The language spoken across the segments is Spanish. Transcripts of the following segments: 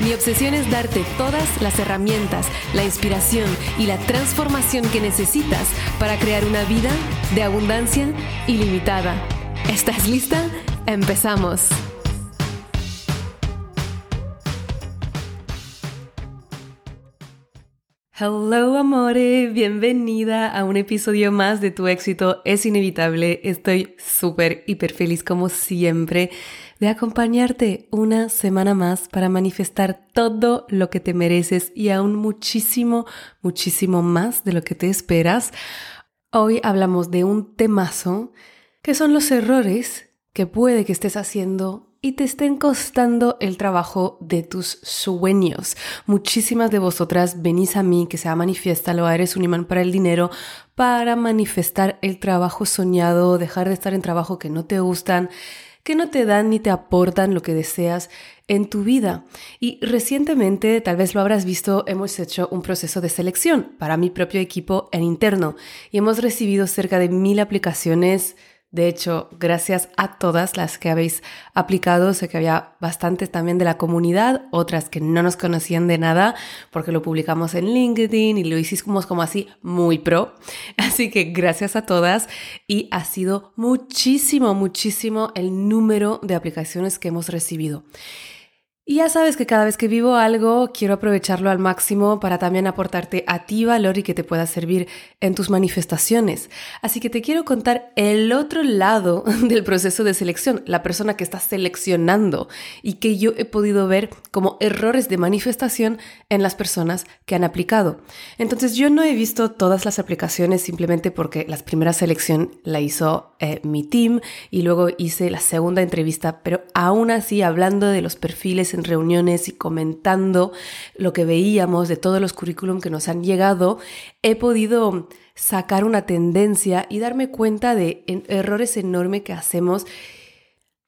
Mi obsesión es darte todas las herramientas, la inspiración y la transformación que necesitas para crear una vida de abundancia ilimitada. ¿Estás lista? Empezamos. Hello amore, bienvenida a un episodio más de Tu éxito es inevitable. Estoy súper, hiper feliz como siempre de acompañarte una semana más para manifestar todo lo que te mereces y aún muchísimo, muchísimo más de lo que te esperas. Hoy hablamos de un temazo que son los errores que puede que estés haciendo y te estén costando el trabajo de tus sueños. Muchísimas de vosotras venís a mí, que sea manifiesta, o eres un imán para el dinero, para manifestar el trabajo soñado, dejar de estar en trabajo que no te gustan que no te dan ni te aportan lo que deseas en tu vida. Y recientemente, tal vez lo habrás visto, hemos hecho un proceso de selección para mi propio equipo en interno y hemos recibido cerca de mil aplicaciones de hecho, gracias a todas las que habéis aplicado, sé que había bastantes también de la comunidad, otras que no nos conocían de nada, porque lo publicamos en LinkedIn y lo hicimos como así muy pro. Así que gracias a todas y ha sido muchísimo, muchísimo el número de aplicaciones que hemos recibido. Y ya sabes que cada vez que vivo algo, quiero aprovecharlo al máximo para también aportarte a ti valor y que te pueda servir en tus manifestaciones. Así que te quiero contar el otro lado del proceso de selección, la persona que está seleccionando y que yo he podido ver como errores de manifestación en las personas que han aplicado. Entonces yo no he visto todas las aplicaciones simplemente porque la primera selección la hizo eh, mi team y luego hice la segunda entrevista, pero aún así hablando de los perfiles reuniones y comentando lo que veíamos de todos los currículum que nos han llegado, he podido sacar una tendencia y darme cuenta de errores enormes que hacemos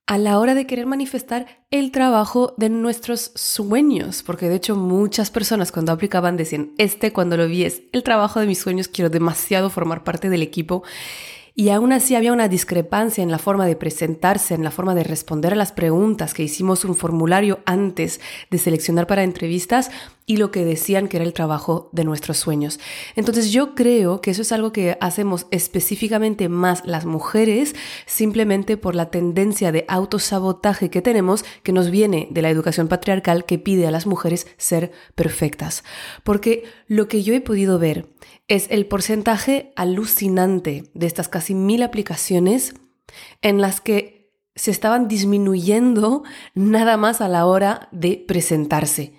a la hora de querer manifestar el trabajo de nuestros sueños, porque de hecho muchas personas cuando aplicaban decían, este cuando lo vi es el trabajo de mis sueños, quiero demasiado formar parte del equipo y aún así había una discrepancia en la forma de presentarse, en la forma de responder a las preguntas que hicimos un formulario antes de seleccionar para entrevistas y lo que decían que era el trabajo de nuestros sueños. Entonces yo creo que eso es algo que hacemos específicamente más las mujeres simplemente por la tendencia de autosabotaje que tenemos que nos viene de la educación patriarcal que pide a las mujeres ser perfectas. Porque lo que yo he podido ver es el porcentaje alucinante de estas casi mil aplicaciones en las que se estaban disminuyendo nada más a la hora de presentarse.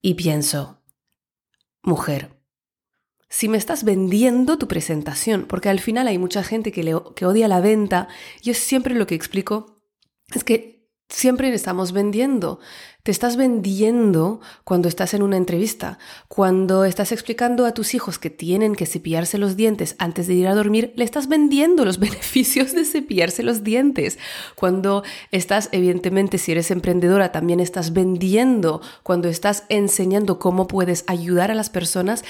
Y pienso, mujer, si me estás vendiendo tu presentación, porque al final hay mucha gente que, que odia la venta, yo siempre lo que explico es que siempre estamos vendiendo. Te estás vendiendo cuando estás en una entrevista, cuando estás explicando a tus hijos que tienen que cepillarse los dientes antes de ir a dormir, le estás vendiendo los beneficios de cepillarse los dientes. Cuando estás, evidentemente, si eres emprendedora, también estás vendiendo, cuando estás enseñando cómo puedes ayudar a las personas.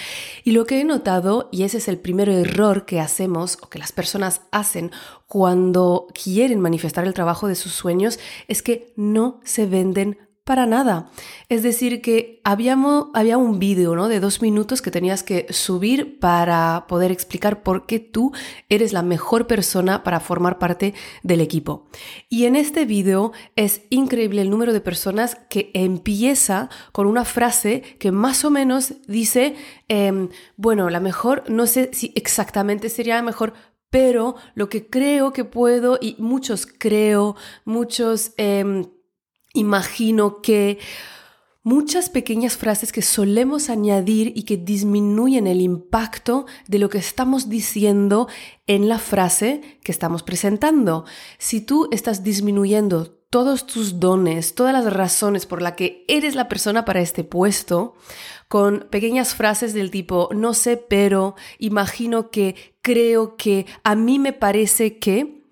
Y lo que he notado, y ese es el primer error que hacemos o que las personas hacen cuando quieren manifestar el trabajo de sus sueños, es que no se venden para nada. Es decir, que habíamos, había un vídeo ¿no? de dos minutos que tenías que subir para poder explicar por qué tú eres la mejor persona para formar parte del equipo. Y en este vídeo es increíble el número de personas que empieza con una frase que más o menos dice, em, bueno, la mejor, no sé si exactamente sería la mejor, pero lo que creo que puedo, y muchos creo, muchos... Em, imagino que muchas pequeñas frases que solemos añadir y que disminuyen el impacto de lo que estamos diciendo en la frase que estamos presentando. Si tú estás disminuyendo todos tus dones, todas las razones por las que eres la persona para este puesto, con pequeñas frases del tipo, no sé, pero, imagino que, creo que, a mí me parece que,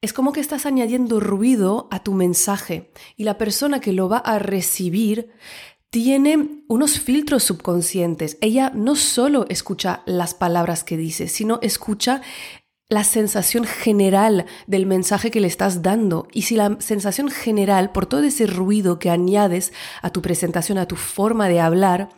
es como que estás añadiendo ruido a tu mensaje y la persona que lo va a recibir tiene unos filtros subconscientes. Ella no solo escucha las palabras que dice, sino escucha la sensación general del mensaje que le estás dando. Y si la sensación general, por todo ese ruido que añades a tu presentación, a tu forma de hablar,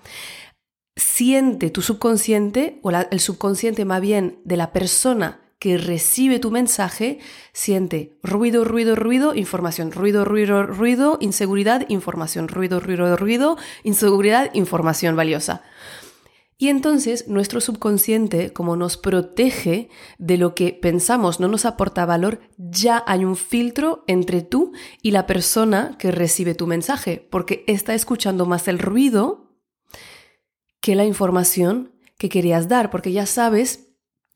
siente tu subconsciente, o el subconsciente más bien de la persona que recibe tu mensaje, siente ruido, ruido, ruido, información, ruido, ruido, ruido, inseguridad, información, ruido, ruido, ruido, inseguridad, información valiosa. Y entonces nuestro subconsciente, como nos protege de lo que pensamos no nos aporta valor, ya hay un filtro entre tú y la persona que recibe tu mensaje, porque está escuchando más el ruido que la información que querías dar, porque ya sabes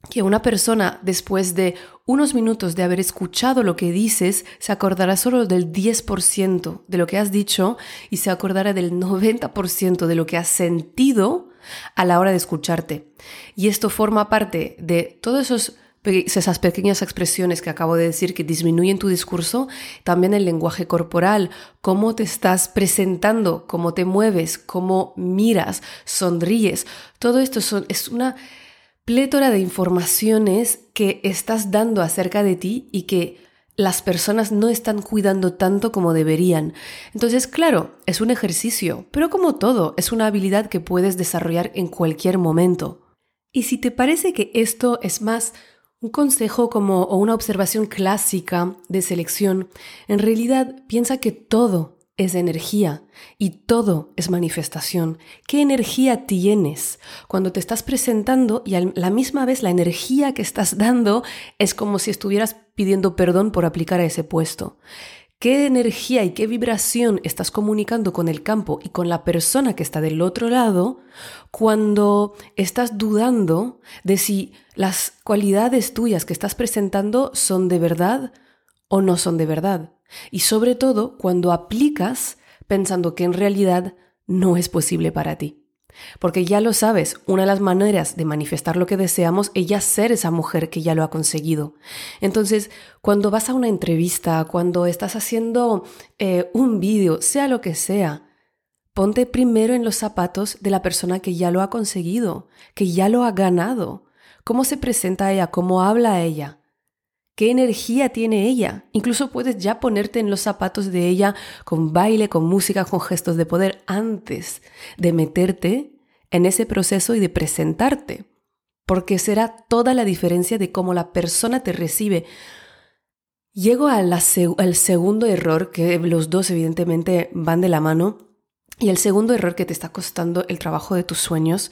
que una persona después de unos minutos de haber escuchado lo que dices se acordará solo del 10% de lo que has dicho y se acordará del 90% de lo que has sentido a la hora de escucharte. Y esto forma parte de todas esas pequeñas expresiones que acabo de decir que disminuyen tu discurso, también el lenguaje corporal, cómo te estás presentando, cómo te mueves, cómo miras, sonríes. Todo esto es una plétora de informaciones que estás dando acerca de ti y que las personas no están cuidando tanto como deberían. Entonces, claro, es un ejercicio, pero como todo, es una habilidad que puedes desarrollar en cualquier momento. Y si te parece que esto es más un consejo como o una observación clásica de selección, en realidad piensa que todo es energía y todo es manifestación. ¿Qué energía tienes cuando te estás presentando y a la misma vez la energía que estás dando es como si estuvieras pidiendo perdón por aplicar a ese puesto? ¿Qué energía y qué vibración estás comunicando con el campo y con la persona que está del otro lado cuando estás dudando de si las cualidades tuyas que estás presentando son de verdad o no son de verdad? Y sobre todo cuando aplicas pensando que en realidad no es posible para ti. Porque ya lo sabes, una de las maneras de manifestar lo que deseamos es ya ser esa mujer que ya lo ha conseguido. Entonces, cuando vas a una entrevista, cuando estás haciendo eh, un vídeo, sea lo que sea, ponte primero en los zapatos de la persona que ya lo ha conseguido, que ya lo ha ganado. ¿Cómo se presenta ella? ¿Cómo habla ella? Qué energía tiene ella. Incluso puedes ya ponerte en los zapatos de ella con baile, con música, con gestos de poder antes de meterte en ese proceso y de presentarte. Porque será toda la diferencia de cómo la persona te recibe. Llego al segundo error, que los dos evidentemente van de la mano, y el segundo error que te está costando el trabajo de tus sueños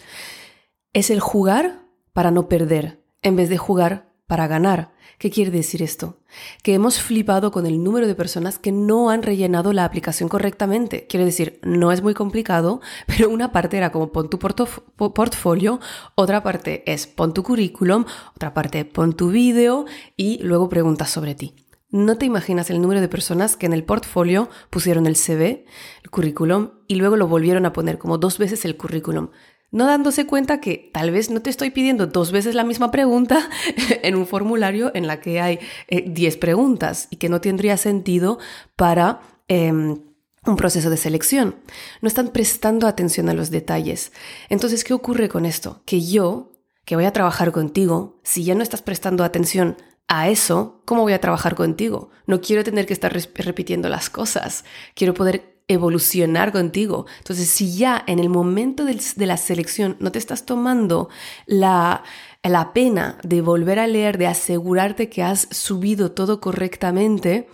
es el jugar para no perder, en vez de jugar para ganar. ¿Qué quiere decir esto? Que hemos flipado con el número de personas que no han rellenado la aplicación correctamente. Quiere decir, no es muy complicado, pero una parte era como pon tu portfolio, otra parte es pon tu currículum, otra parte pon tu vídeo y luego preguntas sobre ti. No te imaginas el número de personas que en el portfolio pusieron el CV, el currículum y luego lo volvieron a poner como dos veces el currículum no dándose cuenta que tal vez no te estoy pidiendo dos veces la misma pregunta en un formulario en la que hay 10 eh, preguntas y que no tendría sentido para em, un proceso de selección. No están prestando atención a los detalles. Entonces, ¿qué ocurre con esto? Que yo, que voy a trabajar contigo, si ya no estás prestando atención a eso, ¿cómo voy a trabajar contigo? No quiero tener que estar repitiendo las cosas. Quiero poder evolucionar contigo. Entonces, si ya en el momento de la selección no te estás tomando la, la pena de volver a leer, de asegurarte que has subido todo correctamente,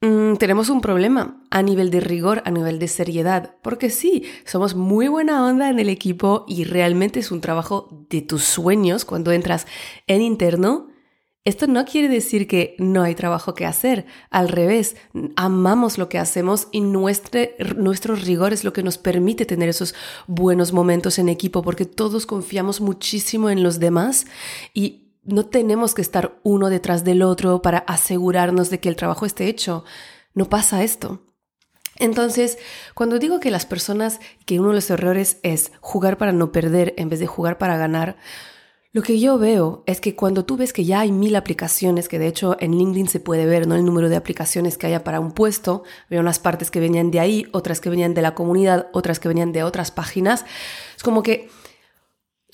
mm, tenemos un problema a nivel de rigor, a nivel de seriedad, porque sí, somos muy buena onda en el equipo y realmente es un trabajo de tus sueños cuando entras en interno, esto no quiere decir que no hay trabajo que hacer. Al revés, amamos lo que hacemos y nuestro rigor es lo que nos permite tener esos buenos momentos en equipo porque todos confiamos muchísimo en los demás y no tenemos que estar uno detrás del otro para asegurarnos de que el trabajo esté hecho. no pasa esto. Entonces, cuando digo que las personas, que uno de los errores es jugar para no perder en vez de jugar para ganar, lo que yo veo es que cuando tú ves que ya hay mil aplicaciones, que de hecho en LinkedIn se puede ver ¿no? el número de aplicaciones que haya para un puesto, veo unas partes que venían de ahí, otras que venían de la comunidad, otras que venían de otras páginas, es como que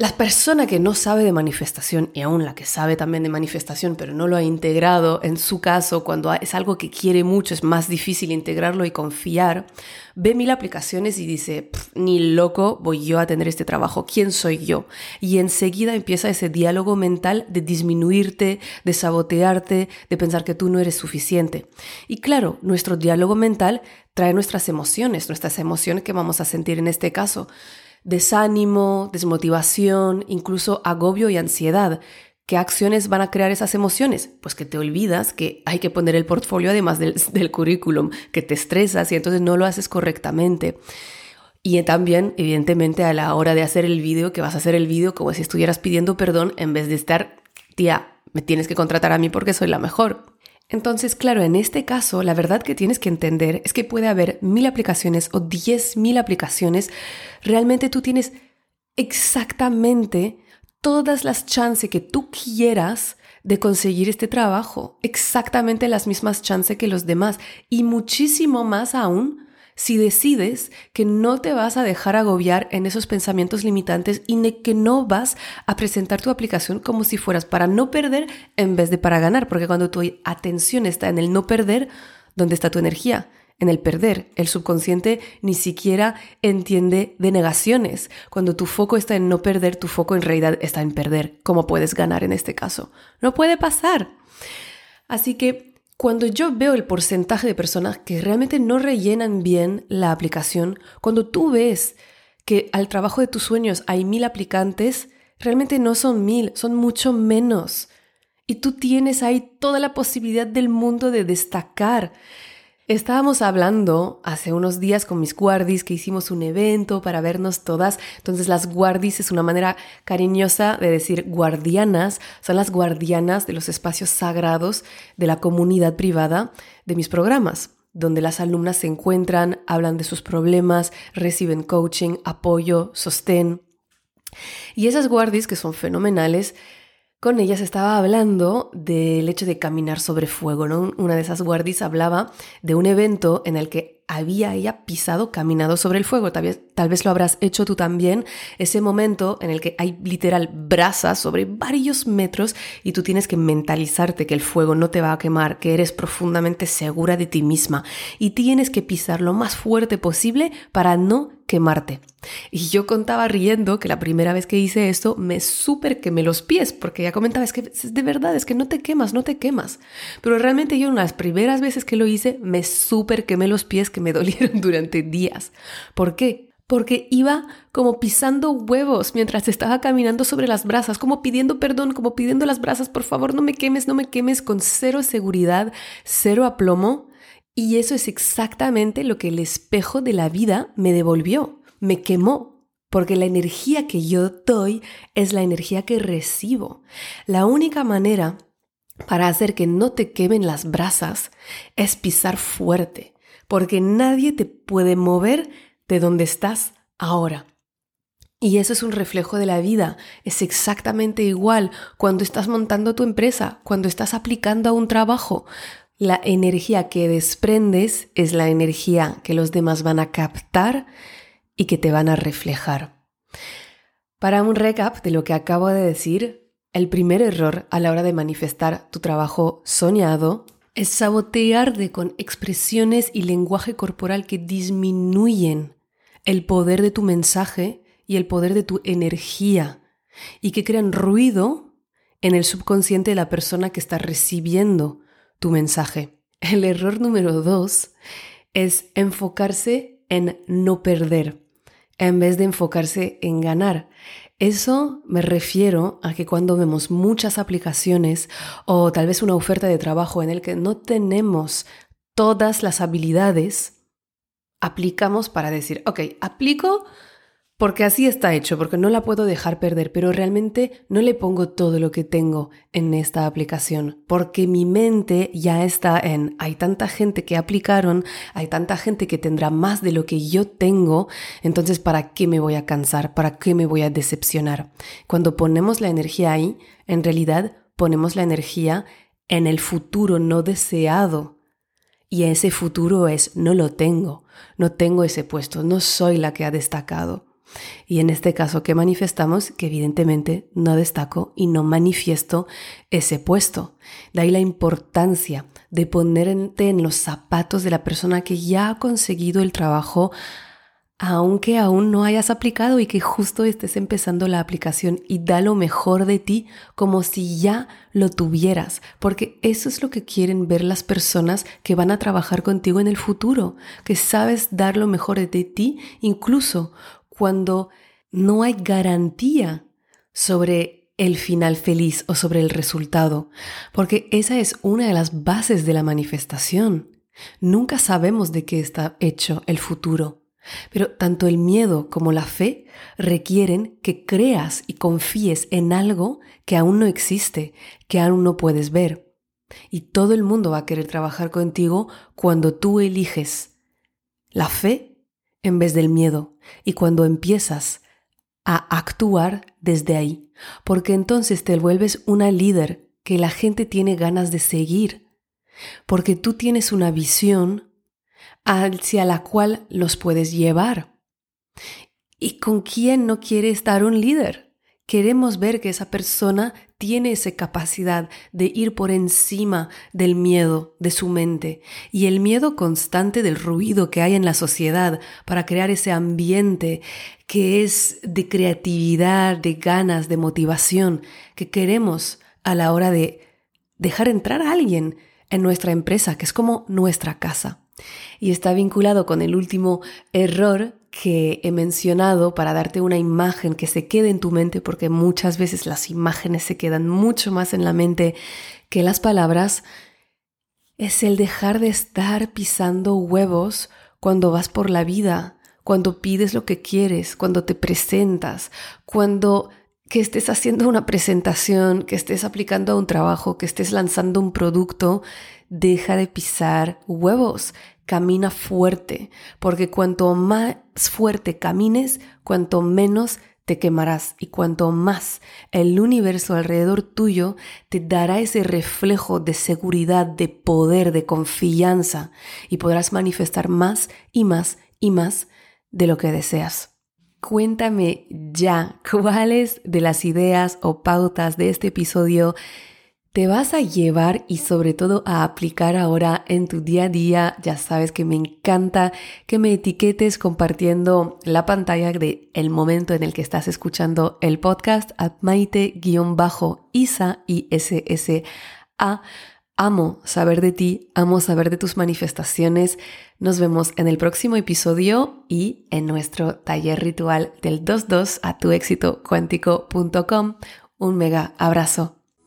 la persona que no sabe de manifestación y aún la que sabe también de manifestación pero no lo ha integrado, en su caso, cuando es algo que quiere mucho, es más difícil integrarlo y confiar, ve mil aplicaciones y dice, ni loco voy yo a tener este trabajo, ¿quién soy yo? Y enseguida empieza ese diálogo mental de disminuirte, de sabotearte, de pensar que tú no eres suficiente. Y claro, nuestro diálogo mental trae nuestras emociones, nuestras emociones que vamos a sentir en este caso desánimo, desmotivación, incluso agobio y ansiedad. ¿Qué acciones van a crear esas emociones? Pues que te olvidas que hay que poner el portfolio además del, currículum, que te estresas y entonces no lo haces correctamente. Y también, evidentemente, a la hora de hacer el vídeo, que vas a hacer el vídeo como si estuvieras pidiendo perdón en vez de estar, tía, me tienes que contratar a mí porque soy la mejor. Entonces, claro, en este caso, la verdad que tienes que entender es que puede haber mil aplicaciones o diez mil aplicaciones. Realmente tú tienes exactamente todas las chances que tú quieras de conseguir este trabajo, exactamente las mismas chances que los demás y muchísimo más aún si decides que no te vas a dejar agobiar en esos pensamientos limitantes y que no vas a presentar tu aplicación como si fueras para no perder en vez de para ganar, porque cuando tu atención está en el no perder, ¿dónde está tu energía? En el perder. El subconsciente ni siquiera entiende de negaciones. Cuando tu foco está en no perder, tu foco en realidad está en perder. ¿Cómo puedes ganar en este caso? No puede pasar. Así que cuando yo veo el porcentaje de personas que realmente no rellenan bien la aplicación, cuando tú ves que al trabajo de tus sueños hay mil aplicantes, realmente no son mil, son mucho menos. Y tú tienes ahí toda la posibilidad del mundo de destacar. Estábamos hablando hace unos días con mis guardis que hicimos un evento para vernos todas. Entonces las guardis es una manera cariñosa de decir guardianas. Son las guardianas de los espacios sagrados de la comunidad privada de mis programas donde las alumnas se encuentran, hablan de sus problemas, reciben coaching, apoyo, sostén. Y esas guardis que son fenomenales con ellas estaba hablando del hecho de caminar sobre fuego, ¿no? Una de esas guardis hablaba de un evento en el que había ella pisado, caminado sobre el fuego. Tal vez, tal vez lo habrás hecho tú también. Ese momento en el que hay literal brasas sobre varios metros y tú tienes que mentalizarte que el fuego no te va a quemar, que eres profundamente segura de ti misma y tienes que pisar lo más fuerte posible para no quemarte. Y yo contaba riendo que la primera vez que hice esto me súper quemé los pies, porque ya comentaba, es que de verdad, es que no te quemas, no te quemas. Pero realmente yo en las primeras veces que lo hice me súper quemé los pies que me dolieron durante días. ¿Por qué? Porque iba como pisando huevos mientras estaba caminando sobre las brasas, como pidiendo perdón, como pidiendo las brasas, por favor no me quemes, no me quemes, con cero seguridad, cero aplomo. Y eso es exactamente lo que el espejo de la vida me devolvió, me quemó, porque la energía que yo doy es la energía que recibo. La única manera para hacer que no te quemen las brasas es pisar fuerte, porque nadie te puede mover de donde estás ahora. Y eso es un reflejo de la vida. Es exactamente igual cuando estás montando tu empresa, cuando estás aplicando a un trabajo. La energía que desprendes es la energía que los demás van a captar y que te van a reflejar. Para un recap de lo que acabo de decir, el primer error a la hora de manifestar tu trabajo soñado es sabotearte con expresiones y lenguaje corporal que disminuyen el poder de tu mensaje y el poder de tu energía y que crean ruido en el subconsciente de la persona que está recibiendo tu mensaje. El error número dos es enfocarse en no perder en vez de enfocarse en ganar. Eso me refiero a que cuando vemos muchas aplicaciones o tal vez una oferta de trabajo en el que no tenemos todas las habilidades, aplicamos para decir, ok, aplico porque así está hecho, porque no la puedo dejar perder, pero realmente no le pongo todo lo que tengo en esta aplicación, porque mi mente ya está en, hay tanta gente que aplicaron, hay tanta gente que tendrá más de lo que yo tengo, entonces ¿para qué me voy a cansar? ¿Para qué me voy a decepcionar? Cuando ponemos la energía ahí, en realidad ponemos la energía en el futuro no deseado. Y ese futuro es, no lo tengo, no tengo ese puesto, no soy la que ha destacado. Y en este caso que manifestamos, que evidentemente no destaco y no manifiesto ese puesto. De ahí la importancia de ponerte en los zapatos de la persona que ya ha conseguido el trabajo aunque aún no hayas aplicado y que justo estés empezando la aplicación y da lo mejor de ti como si ya lo tuvieras, porque eso es lo que quieren ver las personas que van a trabajar contigo en el futuro, que sabes dar lo mejor de ti incluso cuando no hay garantía sobre el final feliz o sobre el resultado, porque esa es una de las bases de la manifestación. Nunca sabemos de qué está hecho el futuro, pero tanto el miedo como la fe requieren que creas y confíes en algo que aún no existe, que aún no puedes ver. Y todo el mundo va a querer trabajar contigo cuando tú eliges la fe en vez del miedo y cuando empiezas a actuar desde ahí, porque entonces te vuelves una líder que la gente tiene ganas de seguir, porque tú tienes una visión hacia la cual los puedes llevar. ¿Y con quién no quiere estar un líder? Queremos ver que esa persona tiene esa capacidad de ir por encima del miedo de su mente y el miedo constante del ruido que hay en la sociedad para crear ese ambiente que es de creatividad, de ganas, de motivación que queremos a la hora de dejar entrar a alguien en nuestra empresa, que es como nuestra casa. Y está vinculado con el último error que he mencionado para darte una imagen que se quede en tu mente, porque muchas veces las imágenes se quedan mucho más en la mente que las palabras, es el dejar de estar pisando huevos cuando vas por la vida, cuando pides lo que quieres, cuando te presentas, cuando que estés haciendo una presentación, que estés aplicando a un trabajo, que estés lanzando un producto, deja de pisar huevos camina fuerte, porque cuanto más fuerte camines, cuanto menos te quemarás y cuanto más el universo alrededor tuyo te dará ese reflejo de seguridad, de poder, de confianza y podrás manifestar más y más y más de lo que deseas. Cuéntame ya cuáles de las ideas o pautas de este episodio te vas a llevar y sobre todo a aplicar ahora en tu día a día. Ya sabes que me encanta que me etiquetes compartiendo la pantalla de el momento en el que estás escuchando el podcast a maite-isa y a Amo saber de ti, amo saber de tus manifestaciones. Nos vemos en el próximo episodio y en nuestro taller ritual del 22 a tu éxito cuántico.com. Un mega abrazo.